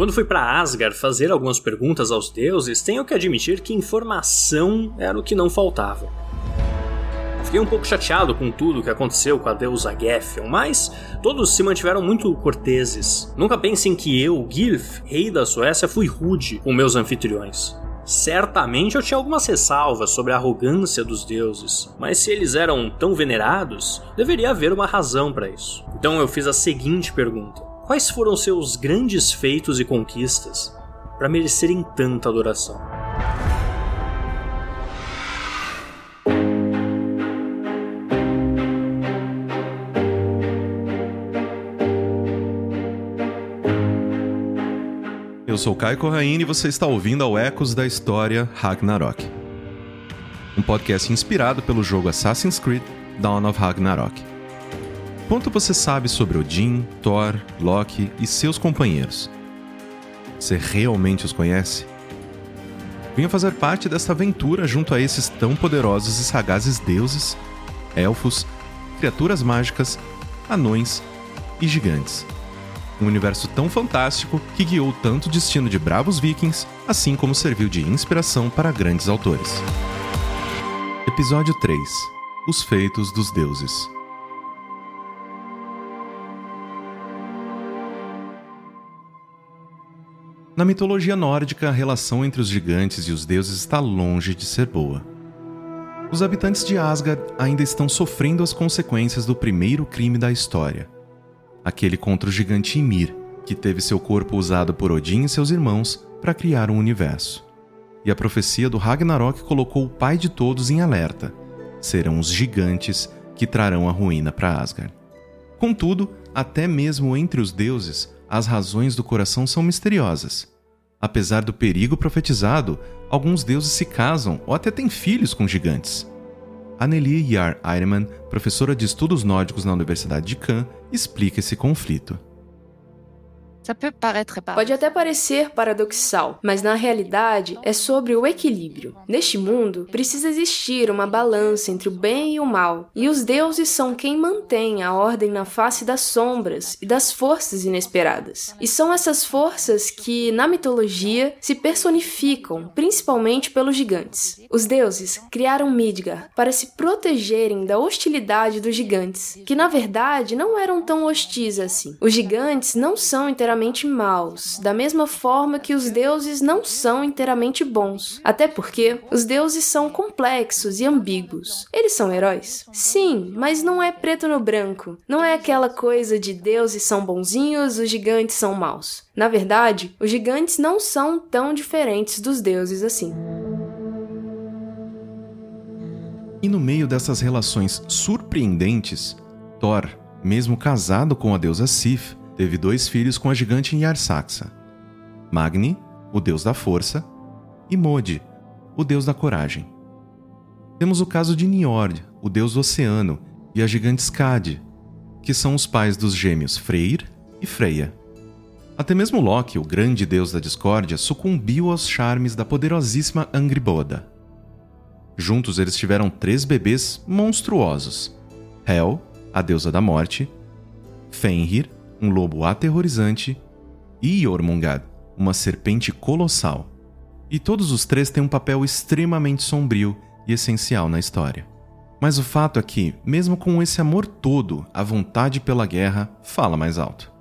Quando fui para Asgard fazer algumas perguntas aos deuses, tenho que admitir que informação era o que não faltava. Fiquei um pouco chateado com tudo que aconteceu com a deusa Geffen, mas todos se mantiveram muito corteses. Nunca pensem que eu, Gilf, rei da Suécia, fui rude com meus anfitriões. Certamente eu tinha algumas ressalvas sobre a arrogância dos deuses, mas se eles eram tão venerados, deveria haver uma razão para isso. Então eu fiz a seguinte pergunta: Quais foram seus grandes feitos e conquistas para merecerem tanta adoração? Eu sou Caio Corraine e você está ouvindo ao Ecos da História Ragnarok. Um podcast inspirado pelo jogo Assassin's Creed Dawn of Ragnarok. Quanto você sabe sobre Odin, Thor, Loki e seus companheiros? Você realmente os conhece? Venha fazer parte desta aventura junto a esses tão poderosos e sagazes deuses, elfos, criaturas mágicas, anões e gigantes um universo tão fantástico que guiou tanto o destino de bravos vikings, assim como serviu de inspiração para grandes autores. Episódio 3 Os Feitos dos Deuses Na mitologia nórdica, a relação entre os gigantes e os deuses está longe de ser boa. Os habitantes de Asgard ainda estão sofrendo as consequências do primeiro crime da história aquele contra o gigante Ymir, que teve seu corpo usado por Odin e seus irmãos para criar um universo. E a profecia do Ragnarok colocou o pai de todos em alerta: serão os gigantes que trarão a ruína para Asgard. Contudo, até mesmo entre os deuses, as razões do coração são misteriosas. Apesar do perigo profetizado, alguns deuses se casam ou até têm filhos com gigantes. Anneli Yar Eireman, professora de estudos nórdicos na Universidade de Cannes, explica esse conflito. Pode até parecer paradoxal, mas na realidade é sobre o equilíbrio. Neste mundo, precisa existir uma balança entre o bem e o mal, e os deuses são quem mantém a ordem na face das sombras e das forças inesperadas. E são essas forças que, na mitologia, se personificam principalmente pelos gigantes. Os deuses criaram Midgard para se protegerem da hostilidade dos gigantes, que na verdade não eram tão hostis assim. Os gigantes não são inteiramente inteiramente maus, da mesma forma que os deuses não são inteiramente bons. Até porque os deuses são complexos e ambíguos. Eles são heróis? Sim, mas não é preto no branco. Não é aquela coisa de deuses são bonzinhos, os gigantes são maus. Na verdade, os gigantes não são tão diferentes dos deuses assim. E no meio dessas relações surpreendentes, Thor, mesmo casado com a deusa Sif, teve dois filhos com a gigante Yarsaxa: Magni, o deus da força, e Modi, o deus da coragem. Temos o caso de Niord, o deus do oceano, e a gigante Skadi, que são os pais dos gêmeos Freyr e Freya. Até mesmo Loki, o grande deus da discórdia, sucumbiu aos charmes da poderosíssima Angriboda. Juntos eles tiveram três bebês monstruosos: Hel, a deusa da morte, Fenrir, um lobo aterrorizante, e Jormungand, uma serpente colossal. E todos os três têm um papel extremamente sombrio e essencial na história. Mas o fato é que, mesmo com esse amor todo, a vontade pela guerra fala mais alto.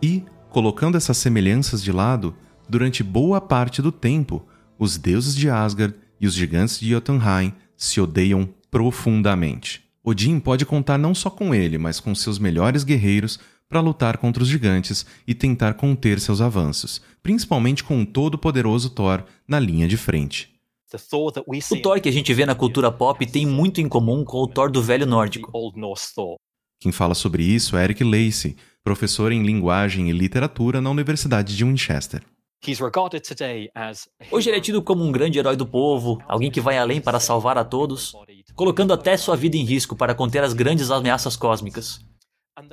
E, colocando essas semelhanças de lado, durante boa parte do tempo, os deuses de Asgard e os gigantes de Jotunheim se odeiam profundamente. Odin pode contar não só com ele, mas com seus melhores guerreiros para lutar contra os gigantes e tentar conter seus avanços, principalmente com o todo-poderoso Thor na linha de frente. O Thor que a gente vê na cultura pop tem muito em comum com o Thor do velho nórdico. Quem fala sobre isso é Eric Lacey, professor em linguagem e literatura na Universidade de Winchester. Hoje ele é tido como um grande herói do povo, alguém que vai além para salvar a todos, colocando até sua vida em risco para conter as grandes ameaças cósmicas.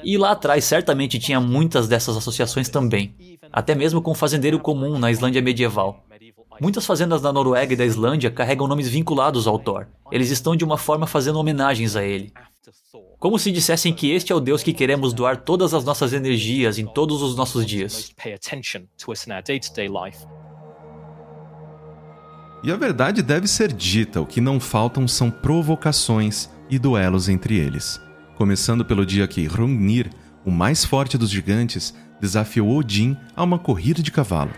E lá atrás certamente tinha muitas dessas associações também, até mesmo com o fazendeiro comum na Islândia medieval. Muitas fazendas da Noruega e da Islândia carregam nomes vinculados ao Thor. Eles estão de uma forma fazendo homenagens a ele. Como se dissessem que este é o Deus que queremos doar todas as nossas energias em todos os nossos dias. E a verdade deve ser dita: o que não faltam são provocações e duelos entre eles. Começando pelo dia que Hrungnir, o mais forte dos gigantes, desafiou Odin a uma corrida de cavalo.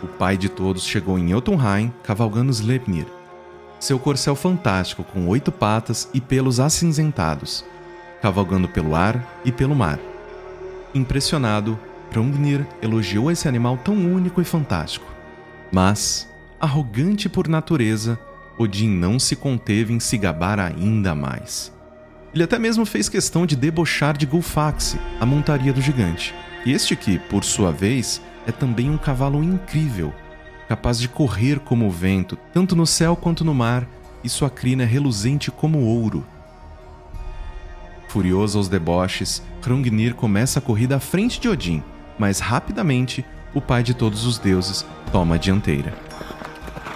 O pai de todos chegou em Jotunheim cavalgando Sleipnir, seu corcel fantástico com oito patas e pelos acinzentados, cavalgando pelo ar e pelo mar. Impressionado, Hrungnir elogiou esse animal tão único e fantástico. Mas, arrogante por natureza, Odin não se conteve em se gabar ainda mais. Ele até mesmo fez questão de debochar de Gulfaxe, a montaria do gigante. Este que, por sua vez, é também um cavalo incrível, capaz de correr como o vento, tanto no céu quanto no mar, e sua crina é reluzente como ouro. Furioso aos deboches, Hrungnir começa a corrida à frente de Odin, mas rapidamente o pai de todos os deuses toma a dianteira.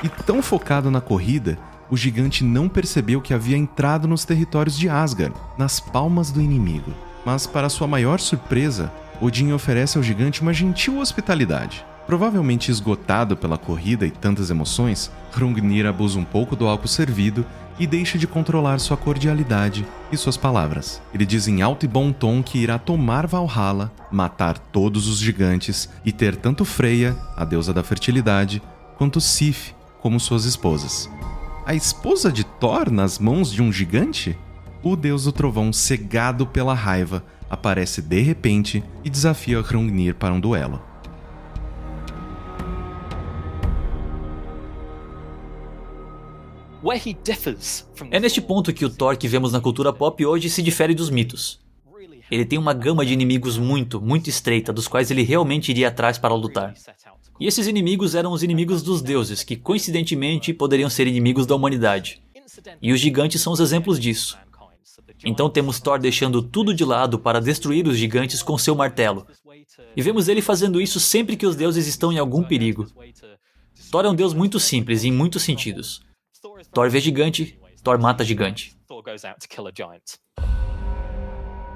E tão focado na corrida, o gigante não percebeu que havia entrado nos territórios de Asgard, nas palmas do inimigo. Mas, para sua maior surpresa, Odin oferece ao gigante uma gentil hospitalidade. Provavelmente esgotado pela corrida e tantas emoções, Hrungnir abusa um pouco do álcool servido e deixa de controlar sua cordialidade e suas palavras. Ele diz em alto e bom tom que irá tomar Valhalla, matar todos os gigantes e ter tanto Freya, a deusa da fertilidade, quanto Sif como suas esposas. A esposa de Thor nas mãos de um gigante? O deus do trovão, cegado pela raiva, aparece de repente e desafia Hrungnir para um duelo. É neste ponto que o Thor que vemos na cultura pop hoje se difere dos mitos. Ele tem uma gama de inimigos muito, muito estreita, dos quais ele realmente iria atrás para lutar. E esses inimigos eram os inimigos dos deuses, que coincidentemente poderiam ser inimigos da humanidade. E os gigantes são os exemplos disso. Então temos Thor deixando tudo de lado para destruir os gigantes com seu martelo. E vemos ele fazendo isso sempre que os deuses estão em algum perigo. Thor é um deus muito simples em muitos sentidos. Thor vê gigante, Thor mata gigante.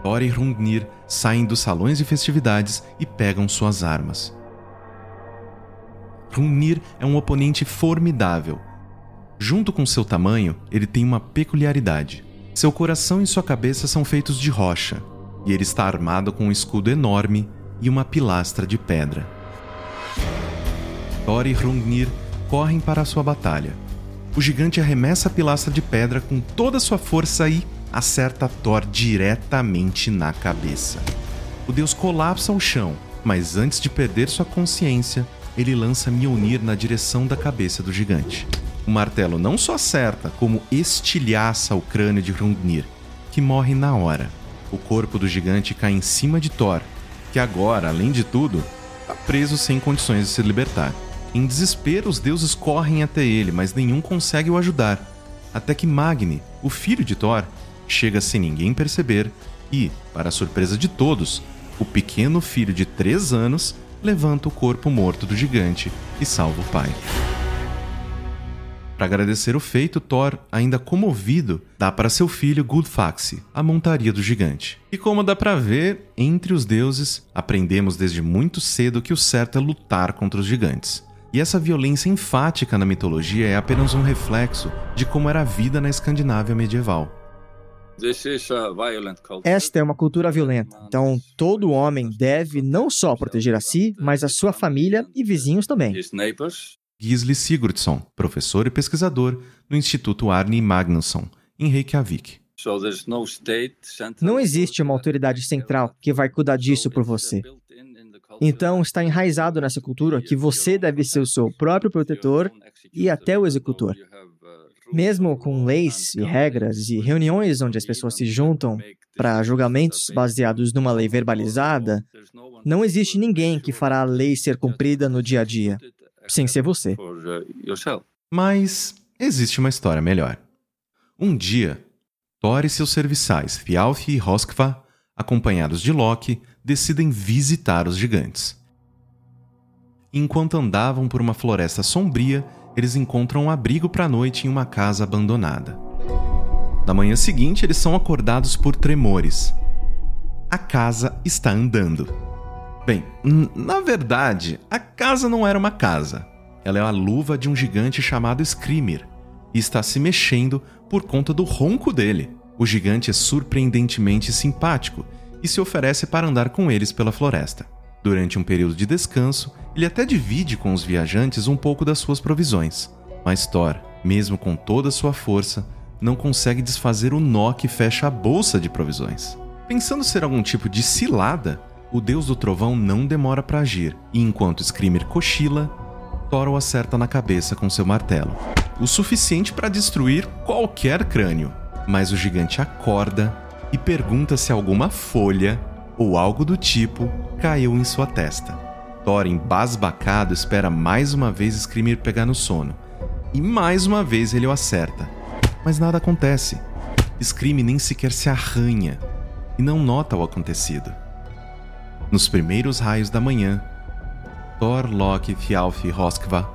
Thor e Hrungnir saem dos salões de festividades e pegam suas armas. Hrungnir é um oponente formidável. Junto com seu tamanho, ele tem uma peculiaridade. Seu coração e sua cabeça são feitos de rocha, e ele está armado com um escudo enorme e uma pilastra de pedra. Thor e Hrungnir correm para a sua batalha. O gigante arremessa a pilastra de pedra com toda a sua força e acerta Thor diretamente na cabeça. O deus colapsa ao chão, mas antes de perder sua consciência, ele lança Mjolnir na direção da cabeça do gigante. O martelo não só acerta, como estilhaça o crânio de Hrungnir, que morre na hora. O corpo do gigante cai em cima de Thor, que agora, além de tudo, está preso sem condições de se libertar. Em desespero, os deuses correm até ele, mas nenhum consegue o ajudar. Até que Magni, o filho de Thor, chega sem ninguém perceber e, para a surpresa de todos, o pequeno filho de 3 anos levanta o corpo morto do gigante e salva o pai. Para agradecer o feito, Thor, ainda comovido, dá para seu filho Gudfaxe a montaria do gigante. E como dá para ver, entre os deuses, aprendemos desde muito cedo que o certo é lutar contra os gigantes. E essa violência enfática na mitologia é apenas um reflexo de como era a vida na Escandinávia medieval. Esta é uma cultura violenta, então todo homem deve não só proteger a si, mas a sua família e vizinhos também. Gisli Sigurdsson, professor e pesquisador no Instituto Arne Magnusson, em Reykjavik. Não existe uma autoridade central que vai cuidar disso por você. Então, está enraizado nessa cultura que você deve ser o seu próprio protetor e até o executor. Mesmo com leis e regras e reuniões onde as pessoas se juntam para julgamentos baseados numa lei verbalizada, não existe ninguém que fará a lei ser cumprida no dia a dia sem ser você. Mas existe uma história melhor. Um dia, Thor e seus serviçais, Thialf e Roskva, acompanhados de Loki, decidem visitar os gigantes. Enquanto andavam por uma floresta sombria, eles encontram um abrigo para a noite em uma casa abandonada. Na manhã seguinte, eles são acordados por tremores. A casa está andando. Bem, na verdade, a casa não era uma casa. Ela é a luva de um gigante chamado Screamer e está se mexendo por conta do ronco dele. O gigante é surpreendentemente simpático e se oferece para andar com eles pela floresta. Durante um período de descanso, ele até divide com os viajantes um pouco das suas provisões. Mas Thor, mesmo com toda a sua força, não consegue desfazer o nó que fecha a bolsa de provisões. Pensando ser algum tipo de cilada, o deus do trovão não demora para agir, e enquanto Screamer cochila, Thor o acerta na cabeça com seu martelo. O suficiente para destruir qualquer crânio. Mas o gigante acorda e pergunta se alguma folha ou algo do tipo caiu em sua testa. Thor, embasbacado, espera mais uma vez Screamer pegar no sono. E mais uma vez ele o acerta. Mas nada acontece. Scream nem sequer se arranha e não nota o acontecido. Nos primeiros raios da manhã, Thor, Loki, Thialf e Roskva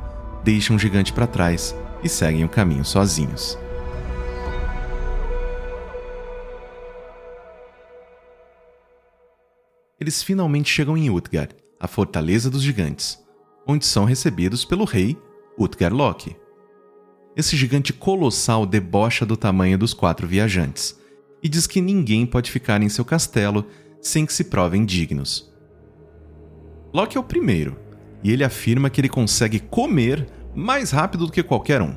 deixam o gigante para trás e seguem o caminho sozinhos. Eles finalmente chegam em Utgard, a fortaleza dos gigantes, onde são recebidos pelo rei Utgard Loki. Esse gigante colossal debocha do tamanho dos quatro viajantes e diz que ninguém pode ficar em seu castelo sem que se provem dignos. Loki é o primeiro, e ele afirma que ele consegue comer mais rápido do que qualquer um.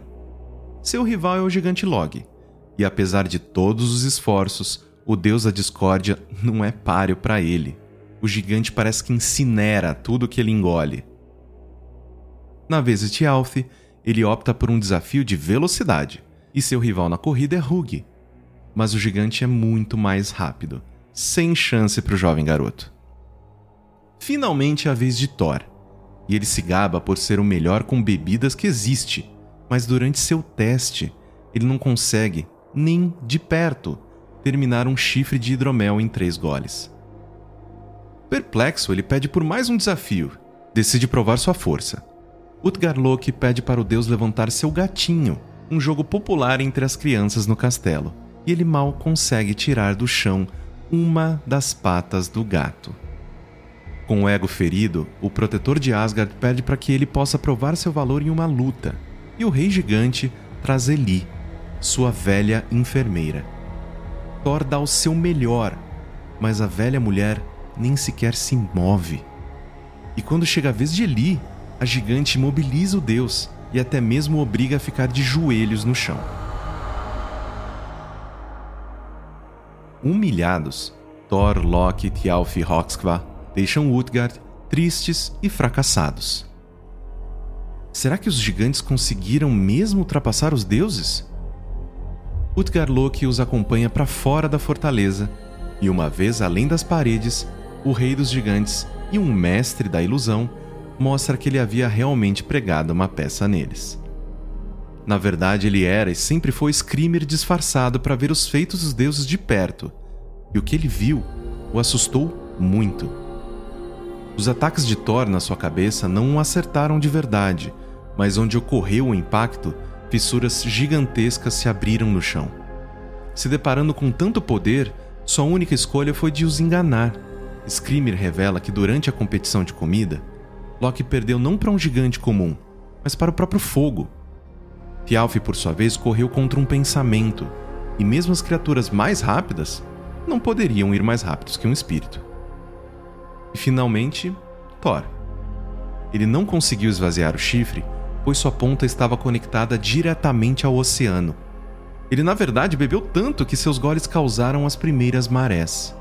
Seu rival é o gigante Log, e apesar de todos os esforços, o deus da discórdia não é páreo para ele o gigante parece que incinera tudo que ele engole. Na vez de Thialf, ele opta por um desafio de velocidade, e seu rival na corrida é Hug. Mas o gigante é muito mais rápido, sem chance para o jovem garoto. Finalmente é a vez de Thor, e ele se gaba por ser o melhor com bebidas que existe, mas durante seu teste, ele não consegue, nem de perto, terminar um chifre de hidromel em três goles. Perplexo, ele pede por mais um desafio. Decide provar sua força. Utgar Loki pede para o deus levantar seu gatinho, um jogo popular entre as crianças no castelo, e ele mal consegue tirar do chão uma das patas do gato. Com o ego ferido, o protetor de Asgard pede para que ele possa provar seu valor em uma luta, e o rei gigante traz Eli, sua velha enfermeira. Thor dá o seu melhor, mas a velha mulher nem sequer se move. E quando chega a vez de Eli, a gigante imobiliza o deus e até mesmo o obriga a ficar de joelhos no chão. Humilhados, Thor, Loki, Thialf e Roxkva deixam Utgard tristes e fracassados. Será que os gigantes conseguiram mesmo ultrapassar os deuses? Utgard Loki os acompanha para fora da fortaleza e, uma vez além das paredes, o rei dos gigantes e um mestre da ilusão, mostra que ele havia realmente pregado uma peça neles. Na verdade, ele era e sempre foi Screamer disfarçado para ver os feitos dos deuses de perto, e o que ele viu o assustou muito. Os ataques de Thor na sua cabeça não o acertaram de verdade, mas onde ocorreu o impacto, fissuras gigantescas se abriram no chão. Se deparando com tanto poder, sua única escolha foi de os enganar Screamer revela que durante a competição de comida, Loki perdeu não para um gigante comum, mas para o próprio fogo. Thialf, por sua vez, correu contra um pensamento, e mesmo as criaturas mais rápidas não poderiam ir mais rápidos que um espírito. E finalmente, Thor. Ele não conseguiu esvaziar o chifre, pois sua ponta estava conectada diretamente ao oceano. Ele, na verdade, bebeu tanto que seus goles causaram as primeiras marés.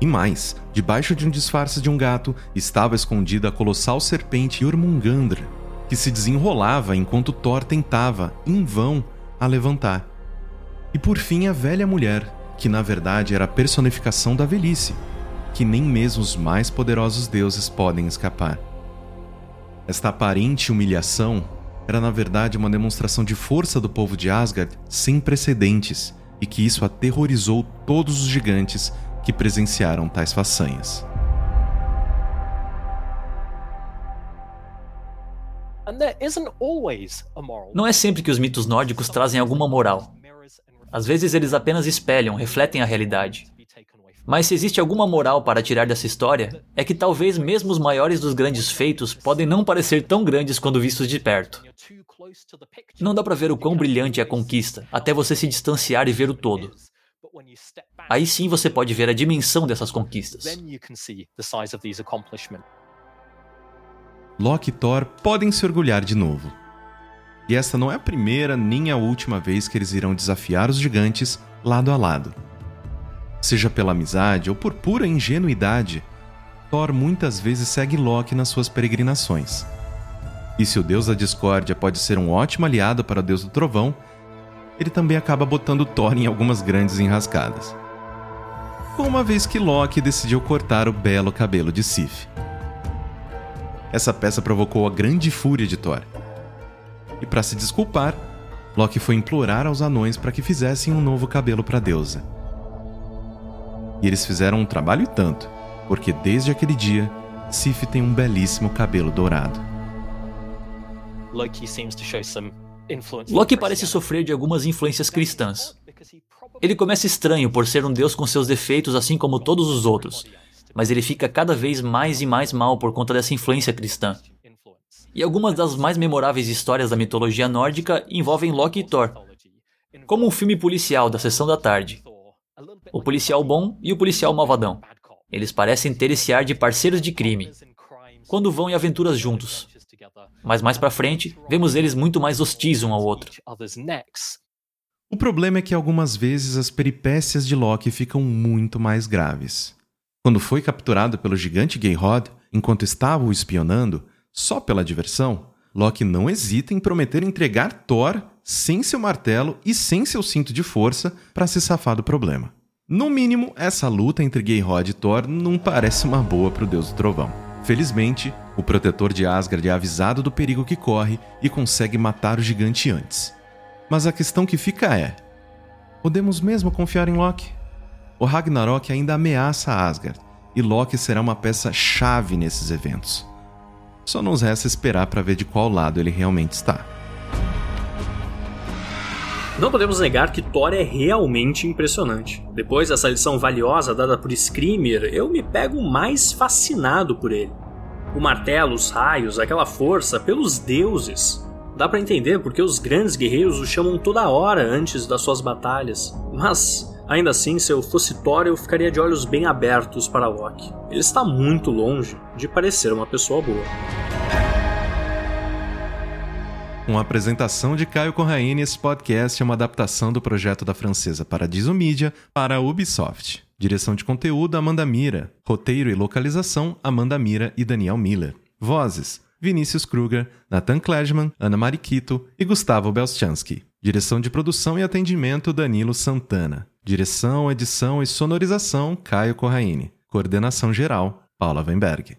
E mais, debaixo de um disfarce de um gato estava escondida a colossal serpente Jormungandr, que se desenrolava enquanto Thor tentava, em vão, a levantar. E por fim a velha mulher, que na verdade era a personificação da velhice, que nem mesmo os mais poderosos deuses podem escapar. Esta aparente humilhação era na verdade uma demonstração de força do povo de Asgard sem precedentes, e que isso aterrorizou todos os gigantes que presenciaram tais façanhas. Não é sempre que os mitos nórdicos trazem alguma moral. Às vezes eles apenas espelham, refletem a realidade. Mas se existe alguma moral para tirar dessa história, é que talvez mesmo os maiores dos grandes feitos podem não parecer tão grandes quando vistos de perto. Não dá para ver o quão brilhante é a conquista, até você se distanciar e ver o todo. Aí sim você pode ver a dimensão dessas conquistas. Loki e Thor podem se orgulhar de novo. E esta não é a primeira nem a última vez que eles irão desafiar os gigantes lado a lado. Seja pela amizade ou por pura ingenuidade, Thor muitas vezes segue Loki nas suas peregrinações. E se o deus da discórdia pode ser um ótimo aliado para o deus do trovão, ele também acaba botando Thor em algumas grandes enrascadas. Uma vez que Loki decidiu cortar o belo cabelo de Sif. Essa peça provocou a grande fúria de Thor. E para se desculpar, Loki foi implorar aos anões para que fizessem um novo cabelo para a deusa. E eles fizeram um trabalho e tanto, porque desde aquele dia, Sif tem um belíssimo cabelo dourado. Loki parece sofrer de algumas influências cristãs. Ele começa estranho por ser um deus com seus defeitos, assim como todos os outros, mas ele fica cada vez mais e mais mal por conta dessa influência cristã. E algumas das mais memoráveis histórias da mitologia nórdica envolvem Loki e Thor, como um filme policial da sessão da tarde. O policial bom e o policial malvadão. Eles parecem ter esse ar de parceiros de crime, quando vão em aventuras juntos. Mas mais para frente, vemos eles muito mais hostis um ao outro. O problema é que algumas vezes as peripécias de Loki ficam muito mais graves. Quando foi capturado pelo gigante Geirrod, enquanto estava o espionando, só pela diversão, Loki não hesita em prometer entregar Thor sem seu martelo e sem seu cinto de força para se safar do problema. No mínimo, essa luta entre Geirrod e Thor não parece uma boa para o deus do trovão. Felizmente, o protetor de Asgard é avisado do perigo que corre e consegue matar o gigante antes. Mas a questão que fica é: podemos mesmo confiar em Loki? O Ragnarok ainda ameaça Asgard, e Loki será uma peça chave nesses eventos. Só nos resta esperar para ver de qual lado ele realmente está. Não podemos negar que Thor é realmente impressionante. Depois dessa lição valiosa dada por Screamer, eu me pego mais fascinado por ele. O martelo, os raios, aquela força, pelos deuses. Dá para entender porque os grandes guerreiros o chamam toda hora antes das suas batalhas. Mas Ainda assim, se eu fosse Thor, eu ficaria de olhos bem abertos para Loki. Ele está muito longe de parecer uma pessoa boa. Com a apresentação de Caio Corraine, esse podcast é uma adaptação do projeto da francesa Paradiso Media para a Ubisoft. Direção de conteúdo, Amanda Mira. Roteiro e localização, Amanda Mira e Daniel Miller. Vozes, Vinícius Kruger, Nathan Kledman, Ana Mariquito e Gustavo Belchansky. Direção de produção e atendimento, Danilo Santana. Direção, edição e sonorização, Caio Corraine. Coordenação geral, Paula Weinberg.